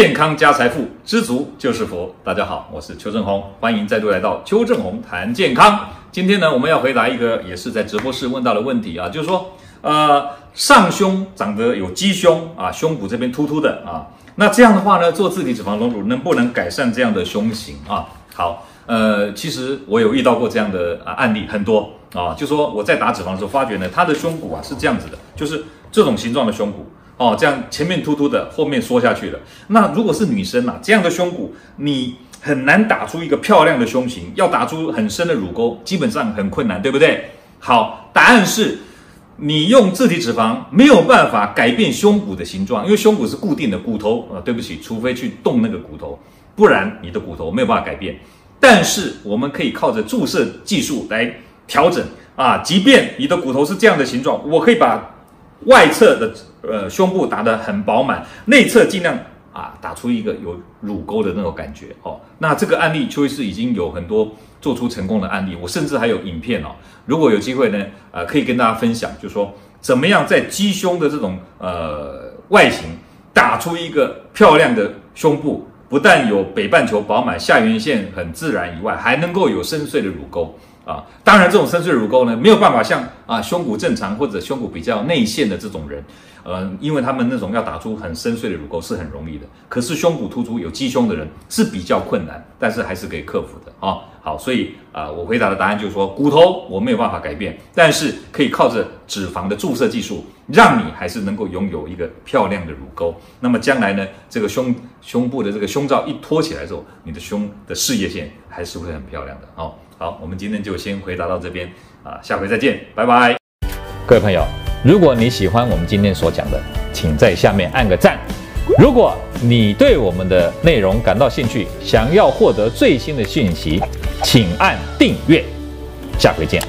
健康加财富，知足就是福。大家好，我是邱正红，欢迎再度来到邱正红谈健康。今天呢，我们要回答一个也是在直播室问到的问题啊，就是说，呃，上胸长得有鸡胸啊，胸骨这边突突的啊，那这样的话呢，做自体脂肪隆乳能不能改善这样的胸型啊？好，呃，其实我有遇到过这样的啊案例很多啊，就说我在打脂肪的时候发觉呢，他的胸骨啊是这样子的，就是这种形状的胸骨。哦，这样前面突突的，后面缩下去了。那如果是女生啊，这样的胸骨，你很难打出一个漂亮的胸型，要打出很深的乳沟，基本上很困难，对不对？好，答案是，你用自体脂肪没有办法改变胸骨的形状，因为胸骨是固定的，骨头啊，对不起，除非去动那个骨头，不然你的骨头没有办法改变。但是我们可以靠着注射技术来调整啊，即便你的骨头是这样的形状，我可以把。外侧的呃胸部打得很饱满，内侧尽量啊打出一个有乳沟的那种感觉哦。那这个案例邱医师已经有很多做出成功的案例，我甚至还有影片哦。如果有机会呢，呃，可以跟大家分享，就是说怎么样在鸡胸的这种呃外形打出一个漂亮的胸部，不但有北半球饱满、下缘线很自然以外，还能够有深邃的乳沟。啊，当然，这种深邃乳沟呢，没有办法像啊胸骨正常或者胸骨比较内陷的这种人，呃，因为他们那种要打出很深邃的乳沟是很容易的。可是胸骨突出有鸡胸的人是比较困难，但是还是可以克服的啊。好，所以啊，我回答的答案就是说，骨头我没有办法改变，但是可以靠着脂肪的注射技术，让你还是能够拥有一个漂亮的乳沟。那么将来呢，这个胸胸部的这个胸罩一托起来之后，你的胸的事业线还是会很漂亮的哦。好，我们今天就先回答到这边啊，下回再见，拜拜。各位朋友，如果你喜欢我们今天所讲的，请在下面按个赞。如果你对我们的内容感到兴趣，想要获得最新的讯息，请按订阅。下回见。